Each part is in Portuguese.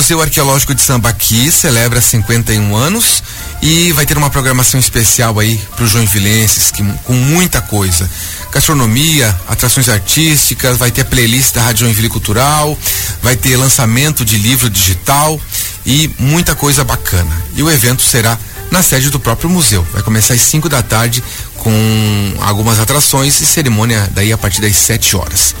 Museu Arqueológico de Sambaqui celebra 51 anos e vai ter uma programação especial aí para os joinvilenses, que, com muita coisa. Gastronomia, atrações artísticas, vai ter playlist da Rádio Joinville Cultural, vai ter lançamento de livro digital e muita coisa bacana. E o evento será na sede do próprio museu. Vai começar às 5 da tarde com algumas atrações e cerimônia daí a partir das 7 horas.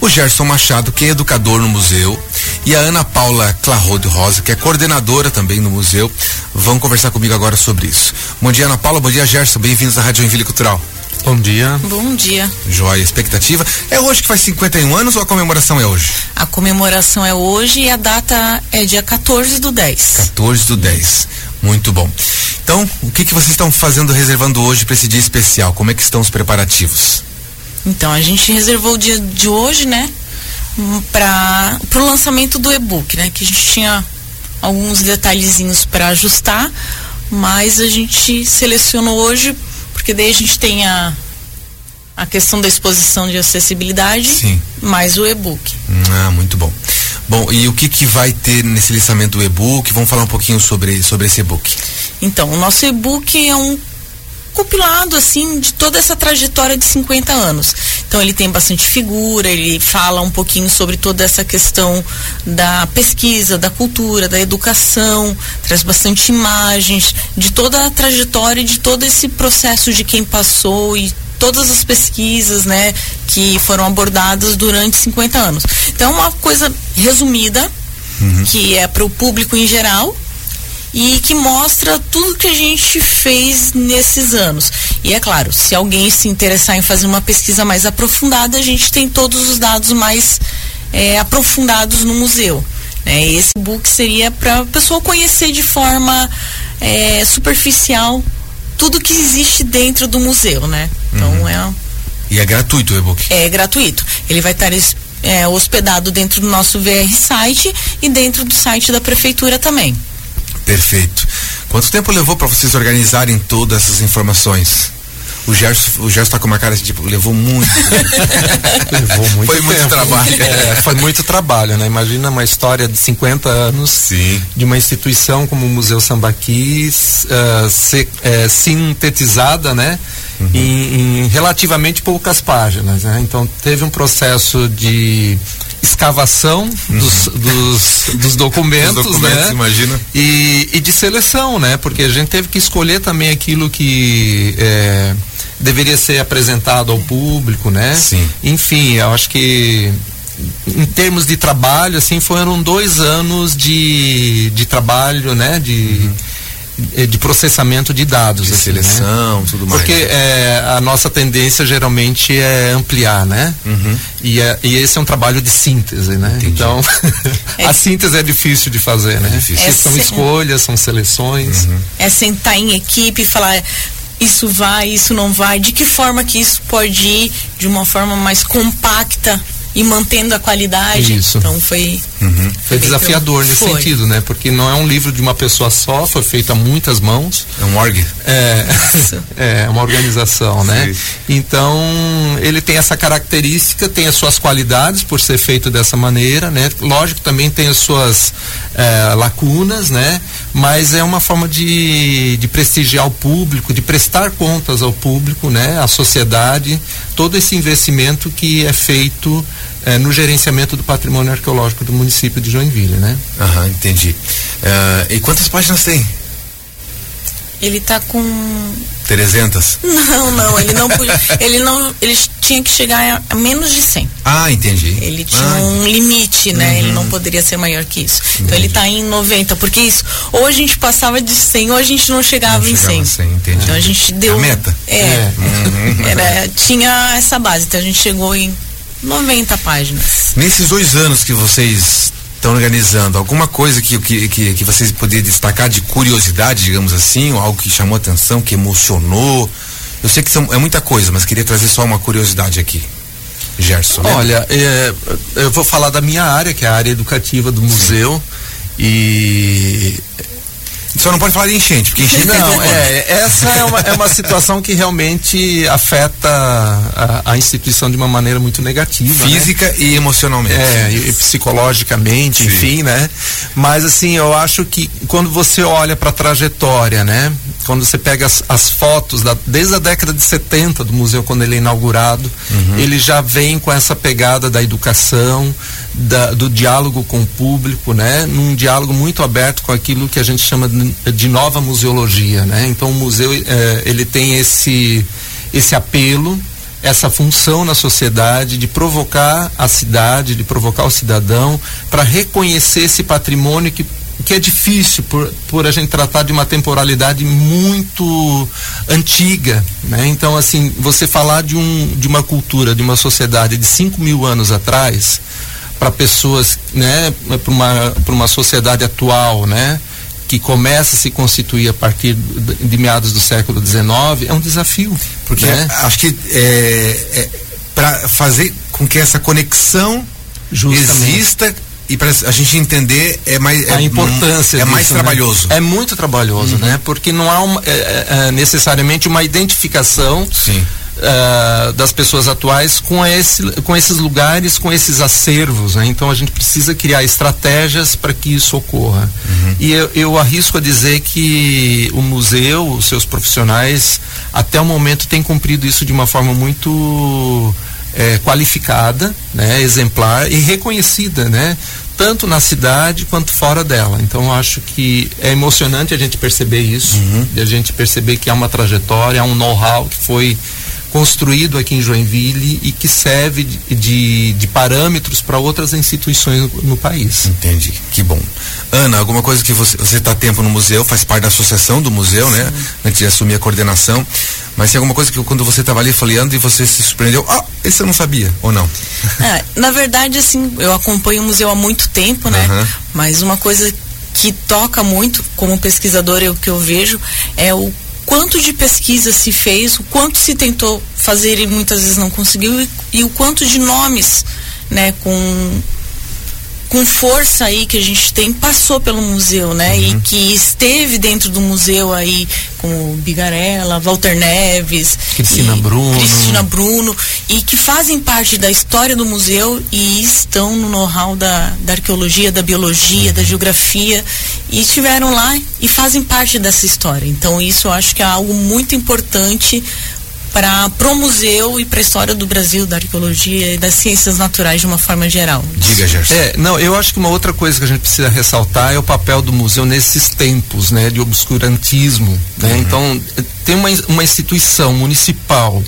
O Gerson Machado, que é educador no museu, e a Ana Paula Clarode Rosa, que é coordenadora também no museu, vão conversar comigo agora sobre isso. Bom dia, Ana Paula. Bom dia, Gerson. Bem-vindos à Rádio Joinville Cultural. Bom dia. Bom dia. Joia, expectativa. É hoje que faz 51 anos ou a comemoração é hoje? A comemoração é hoje e a data é dia 14 do 10. 14 do 10. Muito bom. Então, o que, que vocês estão fazendo, reservando hoje para esse dia especial? Como é que estão os preparativos? Então, a gente reservou o dia de hoje, né? Para o lançamento do e-book, né? Que a gente tinha alguns detalhezinhos para ajustar, mas a gente selecionou hoje porque daí a gente tem a, a questão da exposição de acessibilidade, Sim. mais o e-book. Ah, muito bom. Bom, e o que, que vai ter nesse lançamento do e-book? Vamos falar um pouquinho sobre, sobre esse e-book. Então, o nosso e-book é um compilado assim de toda essa trajetória de 50 anos. Então ele tem bastante figura, ele fala um pouquinho sobre toda essa questão da pesquisa, da cultura, da educação, traz bastante imagens de toda a trajetória, de todo esse processo de quem passou e todas as pesquisas, né, que foram abordadas durante 50 anos. Então é uma coisa resumida, uhum. que é para o público em geral, e que mostra tudo que a gente fez nesses anos. E é claro, se alguém se interessar em fazer uma pesquisa mais aprofundada, a gente tem todos os dados mais é, aprofundados no museu. Né? Esse book seria para a pessoa conhecer de forma é, superficial tudo que existe dentro do museu, né? Então uhum. é. E é gratuito o e-book? É gratuito. Ele vai estar é, hospedado dentro do nosso VR site e dentro do site da prefeitura também. Perfeito. Quanto tempo levou para vocês organizarem todas essas informações? O Gerson, o Gerson tá com uma cara de tipo, levou muito. levou muito Foi muito trabalho. É, foi muito trabalho, né? Imagina uma história de 50 anos Sim. de uma instituição como o Museu Sambaqui uh, se, uh, sintetizada, né? Uhum. Em, em, relativamente poucas páginas, né? Então teve um processo de escavação uhum. dos, dos, dos, documentos, dos documentos, né? Imagina. E, e, de seleção, né? Porque a gente teve que escolher também aquilo que é, deveria ser apresentado ao público, né? Sim. Enfim, eu acho que em termos de trabalho, assim, foram dois anos de, de trabalho, né? De, uhum de processamento de dados. De assim, seleção, né? tudo mais. Porque é, a nossa tendência geralmente é ampliar, né? Uhum. E, é, e esse é um trabalho de síntese, né? Entendi. Então, a síntese é difícil de fazer, né? É difícil. É são escolhas, são seleções. Uhum. É sentar em equipe e falar isso vai, isso não vai, de que forma que isso pode ir de uma forma mais compacta e mantendo a qualidade. Isso. Então foi. Uhum. Foi desafiador nesse foi. sentido, né? Porque não é um livro de uma pessoa só, foi feito a muitas mãos. É um org. É, é uma organização, né? Então, ele tem essa característica, tem as suas qualidades por ser feito dessa maneira, né? Lógico, também tem as suas é, lacunas, né? Mas é uma forma de, de prestigiar o público, de prestar contas ao público, né? À sociedade, todo esse investimento que é feito é, no gerenciamento do patrimônio arqueológico do município de Joinville, né? Aham, entendi. Uh, e quantas páginas tem? Ele tá com 300? Não, não, ele não podia, ele não, ele tinha que chegar a, menos de 100. Ah, entendi. Ele tinha ah, um limite, né? Uhum. Ele não poderia ser maior que isso. Entendi. Então ele tá em 90, porque isso, ou a gente passava de 100 ou a gente não chegava, não em chegava 100. 100 entendi. Então a gente deu a meta. É. é. Uhum. Era, tinha essa base, então a gente chegou em 90 páginas. Nesses dois anos que vocês estão organizando, alguma coisa que, que, que, que vocês poderiam destacar de curiosidade, digamos assim, ou algo que chamou atenção, que emocionou? Eu sei que são, é muita coisa, mas queria trazer só uma curiosidade aqui. Gerson. Né? Olha, é, eu vou falar da minha área, que é a área educativa do museu. E Só não pode falar de enchente, porque enchente não. É, essa é uma, é uma situação que realmente afeta a, a instituição de uma maneira muito negativa. Né? Física né? e emocionalmente. É, e, e psicologicamente, Sim. enfim, né? Mas assim, eu acho que quando você olha para a trajetória, né? Quando você pega as, as fotos da, desde a década de 70 do museu quando ele é inaugurado, uhum. ele já vem com essa pegada da educação, da, do diálogo com o público, né? Num diálogo muito aberto com aquilo que a gente chama de, nova museologia, né? Então o museu eh, ele tem esse esse apelo, essa função na sociedade de provocar a cidade, de provocar o cidadão para reconhecer esse patrimônio que que é difícil por, por a gente tratar de uma temporalidade muito antiga, né? Então, assim, você falar de, um, de uma cultura, de uma sociedade de 5 mil anos atrás, para pessoas, né, para uma, uma sociedade atual, né, que começa a se constituir a partir de meados do século XIX, é um desafio. Porque né? acho que é, é para fazer com que essa conexão Justamente. exista e para a gente entender é mais a é, importância é disso, mais né? trabalhoso é muito trabalhoso uhum. né porque não há uma, é, é, é necessariamente uma identificação Sim uh, das pessoas atuais com, esse, com esses lugares, com esses acervos. Né? Então a gente precisa criar estratégias para que isso ocorra. Uhum. E eu, eu arrisco a dizer que o museu, os seus profissionais, até o momento têm cumprido isso de uma forma muito é, qualificada, né, exemplar e reconhecida, né, tanto na cidade quanto fora dela. Então acho que é emocionante a gente perceber isso, uhum. a gente perceber que há uma trajetória, há um know-how que foi construído aqui em Joinville e que serve de, de, de parâmetros para outras instituições no, no, país. Entendi, que bom. Ana, alguma coisa que você está tempo no museu, faz parte da associação do museu, né? Sim. né? Antes de assumir a coordenação. Mas tem alguma coisa que quando você estava ali folheando e você se surpreendeu, ah, esse eu não sabia, ou não? É, na verdade, assim, eu acompanho o museu há muito tempo, né? Uhum. Mas uma coisa que toca muito como pesquisador, é o que eu vejo, é o quanto de pesquisa se fez, o quanto se tentou fazer e muitas vezes não conseguiu, e, e o quanto de nomes, né, com com força aí que a gente tem passou pelo museu, né? Uhum. E que esteve dentro do museu aí com Bigarella, Walter Neves, Cristina Bruno, Cristina Bruno e que fazem parte da história do museu e estão no know-how da, da arqueologia, da biologia, uhum. da geografia e estiveram lá e fazem parte dessa história. Então isso eu acho que é algo muito importante para o museu e para a história do Brasil, da arqueologia e das ciências naturais de uma forma geral. Diga, Gerson. É, não, eu acho que uma outra coisa que a gente precisa ressaltar é o papel do museu nesses tempos, né, de obscurantismo, né? Uhum. Então, tem uma, uma instituição municipal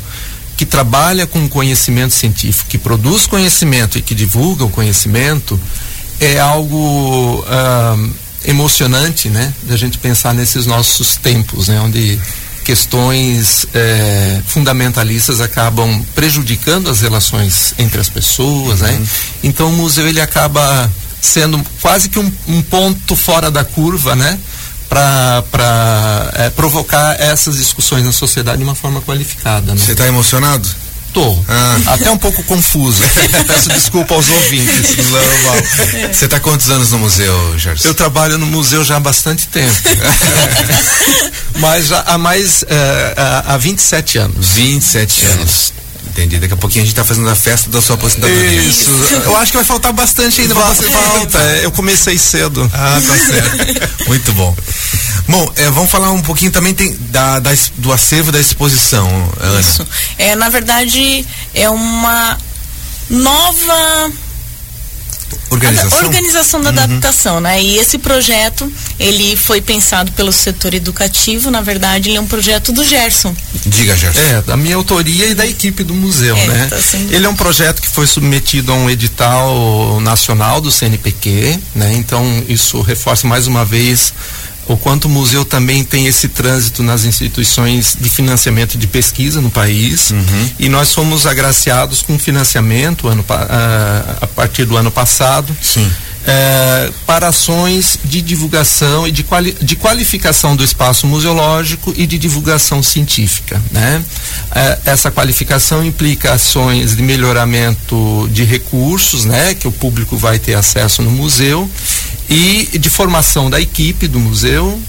que trabalha com conhecimento científico, que produz conhecimento e que divulga o conhecimento, é algo uh, emocionante, né, da gente pensar nesses nossos tempos, né, onde questões é, fundamentalistas acabam prejudicando as relações entre as pessoas, né? uhum. né? Então o museu ele acaba sendo quase que um, um ponto fora da curva, né? Para é, provocar essas discussões na sociedade de uma forma qualificada. Né? Você está emocionado? Tô. Ah. Até um pouco confuso. Peço desculpa aos ouvintes. Você está quantos anos no museu, Gerson? Eu trabalho no museu já há bastante tempo. Mas há mais. Uh, há 27 anos. 27 anos. Entendi. Daqui a pouquinho a gente está fazendo a festa da sua aposentadoria. Isso. Eu acho que vai faltar bastante ainda para você falta. É, eu comecei cedo. Ah, tá certo. Muito bom. Bom, é, vamos falar um pouquinho também tem, da, da, do acervo da exposição, Ana. Isso. É, na verdade, é uma nova organização, a organização da uhum. adaptação, né? E esse projeto, ele foi pensado pelo setor educativo, na verdade, ele é um projeto do Gerson. Diga, Gerson. É, da minha autoria e da equipe do museu, é, né? Tá sendo... Ele é um projeto que foi submetido a um edital nacional do CNPq, né? Então, isso reforça mais uma vez o quanto o museu também tem esse trânsito nas instituições de financiamento de pesquisa no país uhum. e nós fomos agraciados com financiamento ano, a, a partir do ano passado é, para ações de divulgação e de, quali, de qualificação do espaço museológico e de divulgação científica. Né? É, essa qualificação implica ações de melhoramento de recursos, né, que o público vai ter acesso no museu, e de formação da equipe do museu,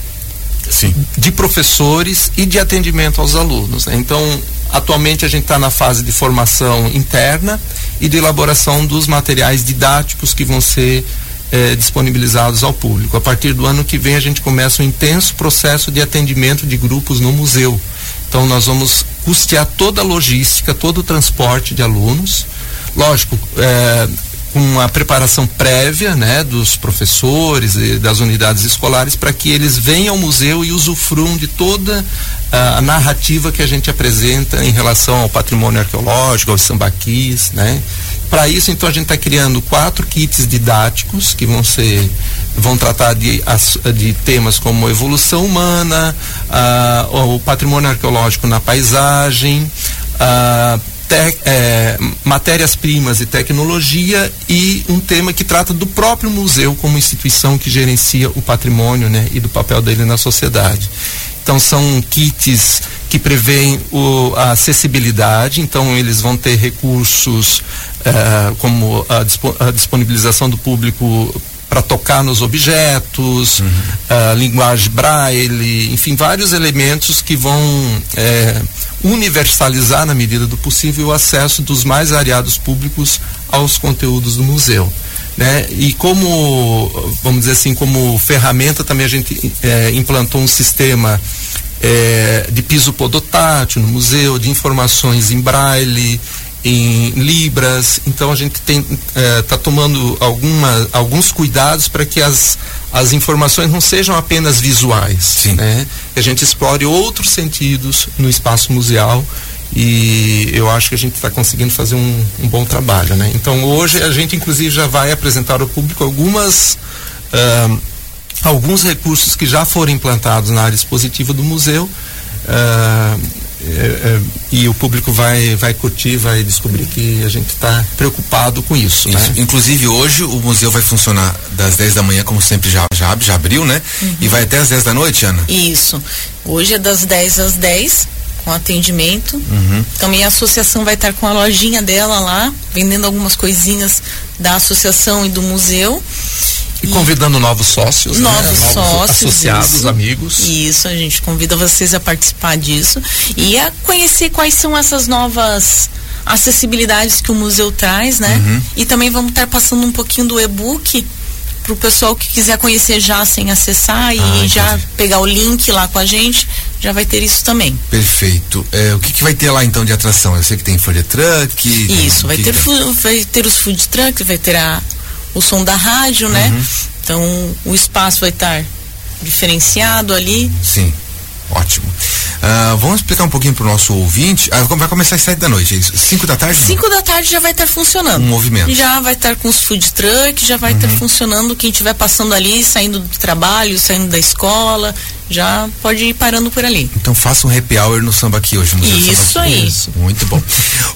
Sim. de professores e de atendimento aos alunos. Né? Então, atualmente a gente está na fase de formação interna e de elaboração dos materiais didáticos que vão ser eh, disponibilizados ao público. A partir do ano que vem a gente começa um intenso processo de atendimento de grupos no museu. Então nós vamos custear toda a logística, todo o transporte de alunos. Lógico, eh, com a preparação prévia né, dos professores e das unidades escolares para que eles venham ao museu e usufruam de toda a, narrativa que a gente apresenta em relação ao patrimônio arqueológico, aos sambaquis, né? Para isso, então, a gente está criando quatro kits didáticos que vão ser vão tratar de, de temas como evolução humana, o patrimônio arqueológico na paisagem, é, matérias-primas e tecnologia e um tema que trata do próprio museu como instituição que gerencia o patrimônio né, e do papel dele na sociedade. Então são kits que prevêem o, a acessibilidade, então eles vão ter recursos uh, como a, a, disponibilização do público para tocar nos objetos, uhum. uh, linguagem braille, enfim, vários elementos que vão é, universalizar na medida do possível o acesso dos mais variados públicos aos conteúdos do museu. Né? E como, vamos dizer assim, como ferramenta também a gente é, implantou um sistema é, de piso podotátil no museu, de informações em braille, em libras. Então a gente está é, tomando alguma, alguns cuidados para que as, as informações não sejam apenas visuais, Sim. né? Que a gente explore outros sentidos no espaço museal e eu acho que a gente está conseguindo fazer um, um, bom trabalho, né? Então hoje a gente inclusive já vai apresentar ao público algumas uh, alguns recursos que já foram implantados na área expositiva do museu uh, é, é, e o público vai vai curtir, vai descobrir que a gente está preocupado com isso, isso, né? Inclusive hoje o museu vai funcionar das 10 da manhã, como sempre já já já abriu, né? Uhum. E vai até as 10 da noite, Ana? Isso. Hoje é das 10 às 10 com atendimento. Uhum. Também a associação vai estar com a lojinha dela lá, vendendo algumas coisinhas da associação e do museu. E convidando novos sócios, né? novos, né? sócios, associados, isso, amigos. Isso, a gente convida vocês a participar disso e a conhecer quais são essas novas acessibilidades que o museu traz, né? Uhum. E também vamos estar passando um pouquinho do e-book para o pessoal que quiser conhecer já sem acessar ah, e já pegar o link lá com a gente, já vai ter isso também. Perfeito. É, o que, que vai ter lá então de atração? Eu sei que tem food truck. Isso, vai, ter, vai ter os food trucks, vai ter a, o som da rádio, né? Uhum. Então o espaço vai estar diferenciado ali. Sim. Ótimo. Uh, vamos explicar um pouquinho para o nosso ouvinte. Ah, vai começar às sete da noite, é isso? Cinco da tarde? Cinco da tarde já vai estar funcionando. Um movimento. Já vai estar com os food trucks, já vai estar uhum. funcionando. Quem estiver passando ali, saindo do trabalho, saindo da escola, já pode ir parando por ali. Então faça um happy hour no samba aqui hoje. No isso aí. Isso. Muito bom.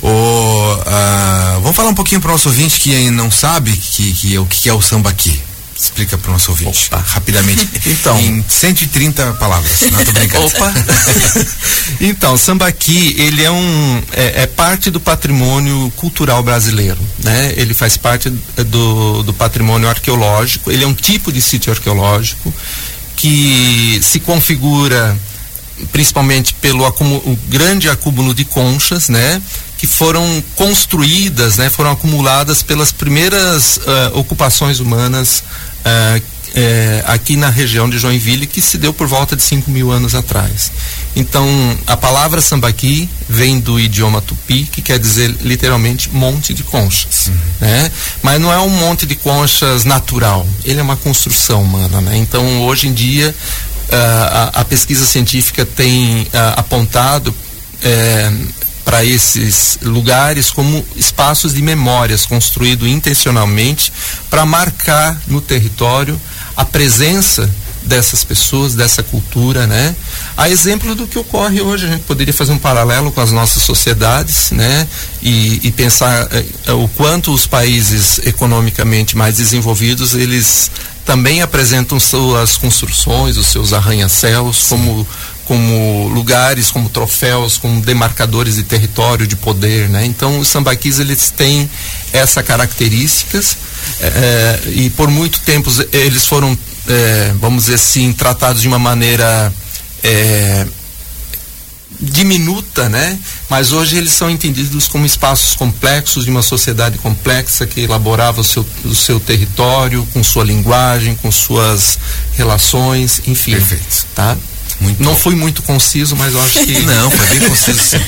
o, uh, vamos falar um pouquinho para o nosso ouvinte que não sabe que, que, o que é o samba aqui. Explica para o nosso ouvinte, Opa. rapidamente. então, em 130 palavras. Não tô brincando. Opa. então, sambaqui, ele é um é, é, parte do patrimônio cultural brasileiro, né? Ele faz parte do, do patrimônio arqueológico. Ele é um tipo de sítio arqueológico que se configura principalmente pelo acúmulo, grande acúmulo de conchas, né? que foram construídas, né, foram acumuladas pelas primeiras uh, ocupações humanas uh, uh, aqui na região de Joinville, que se deu por volta de 5 mil anos atrás. Então, a palavra sambaqui vem do idioma tupi, que quer dizer literalmente monte de conchas. Uhum. Né? Mas não é um monte de conchas natural, ele é uma construção humana. Né? Então, hoje em dia, a, a, pesquisa científica tem apontado eh, para esses lugares como espaços de memórias construídos intencionalmente para marcar no território a presença dessas pessoas, dessa cultura, né? A exemplo do que ocorre hoje, a gente poderia fazer um paralelo com as nossas sociedades, né? E, e pensar eh, o quanto os países economicamente mais desenvolvidos, eles também apresentam suas construções, os seus arranha-céus como como lugares, como troféus, como demarcadores de território, de poder, né? Então os sambaquis eles têm essa características é, e por muito tempo eles foram, é, vamos dizer assim, tratados de uma maneira é, diminuta, né? Mas hoje eles são entendidos como espaços complexos de uma sociedade complexa que elaborava o seu, o seu território, com sua linguagem, com suas relações, enfim. Perfeito. Tá? Muito não bom. fui muito conciso, mas eu acho que. Não, foi bem conciso. Sim.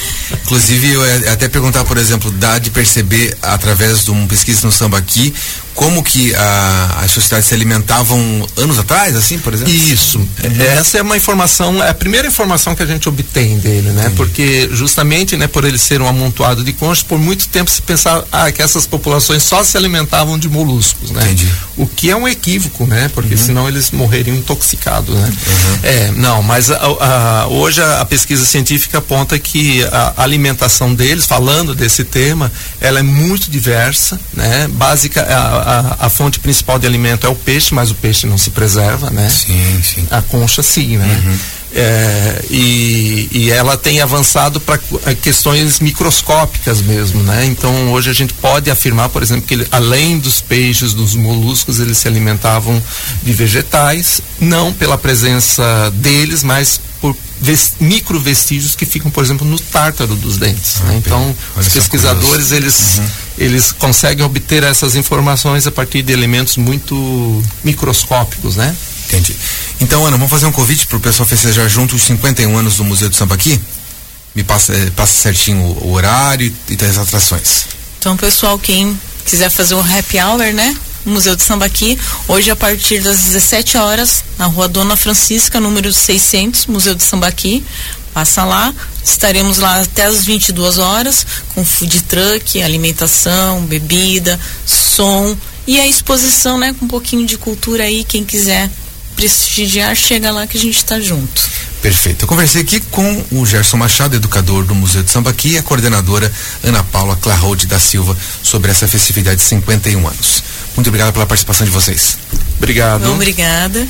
Inclusive, eu até perguntar, por exemplo, dá de perceber através de uma pesquisa no samba aqui como que a, as sociedades se alimentavam anos atrás, assim, por exemplo? Isso. Uhum. Essa é uma informação, é a primeira informação que a gente obtém dele, né? Entendi. Porque justamente, né, por ele ser um amontoado de conchas, por muito tempo se pensava ah, que essas populações só se alimentavam de moluscos, né? Entendi. O que é um equívoco, né? Porque uhum. senão eles morreriam intoxicados, né? Uhum. É, não, mas a, a, hoje a, a, pesquisa científica aponta que a alimentação deles, falando desse tema, ela é muito diversa, né? Básica, a, a, a, fonte principal de alimento é o peixe, mas o peixe não se preserva, né? Sim, sim. A concha sim, né? Uhum. É, e, e, ela tem avançado para questões microscópicas mesmo, né? Então hoje a gente pode afirmar, por exemplo, que ele, além dos peixes, dos moluscos, eles se alimentavam de vegetais, não pela presença deles, mas por micro vestígios que ficam, por exemplo, no tártaro dos dentes. Ah, né? Então, os pesquisadores eles, uhum. eles conseguem obter essas informações a partir de elementos muito microscópicos, né? Entendi. Então, Ana, vamos fazer um convite para o pessoal festejar junto os 51 anos do Museu do Samba aqui? Me passa, eh, passa certinho o, o horário e, e as atrações. Então, pessoal, quem quiser fazer um happy hour, né? Museu de Sambaqui, hoje a partir das 17 horas, na rua Dona Francisca, número 600, Museu de Sambaqui. Passa lá, estaremos lá até as 22 horas, com food truck, alimentação, bebida, som e a exposição, né, com um pouquinho de cultura aí, quem quiser prestigiar, chega lá que a gente está junto. Perfeito. Eu conversei aqui com o Gerson Machado, educador do Museu de Sambaqui, e a coordenadora Ana Paula Clarode da Silva sobre essa festividade de 51 anos. Muito obrigado pela participação de vocês. Obrigado. Obrigada.